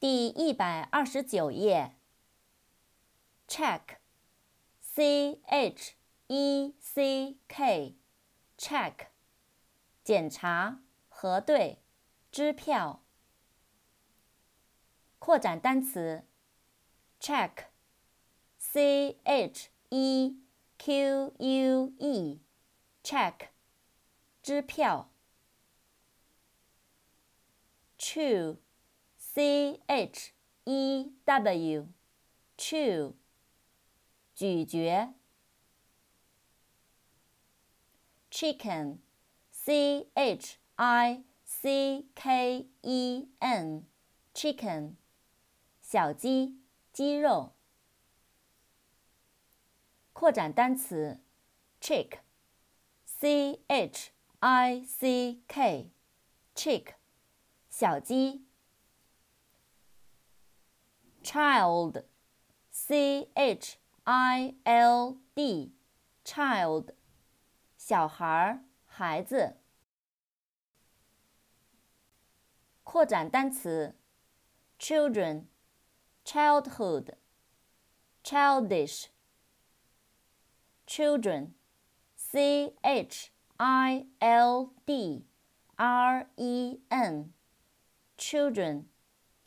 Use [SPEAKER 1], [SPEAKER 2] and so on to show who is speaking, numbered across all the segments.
[SPEAKER 1] 第一百二十九页。check，c h e c k，check，检查、核对、支票。扩展单词，check，c h e q u e，check，支票。Chew，c h e w，chew。咀嚼。chicken，c h i c k e n，chicken，小鸡，鸡肉。扩展单词，chick，c h i c k，chick，小鸡。child，c h I L D，child，小孩儿，孩子。扩展单词：children，childish，children，C H I L D R E N，children，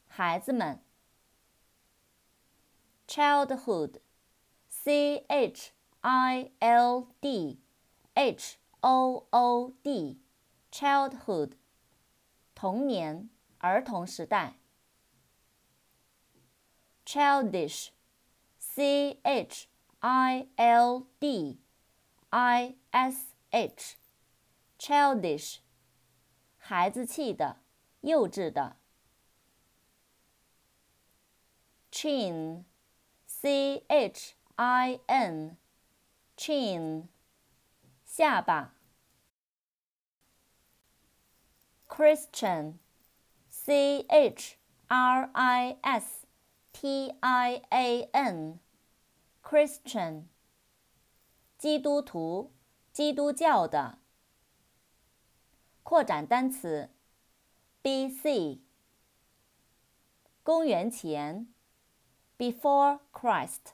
[SPEAKER 1] 孩子们。 childhood。C H I L D H O O D，childhood，童年、儿童时代。childish，C H I L D I S H，childish，孩子气的、幼稚的。 chin，C H i n 下巴 Christian c h r i s t i a n Christian 基督徒基督教的扩展单词 b c 公元前 before Christ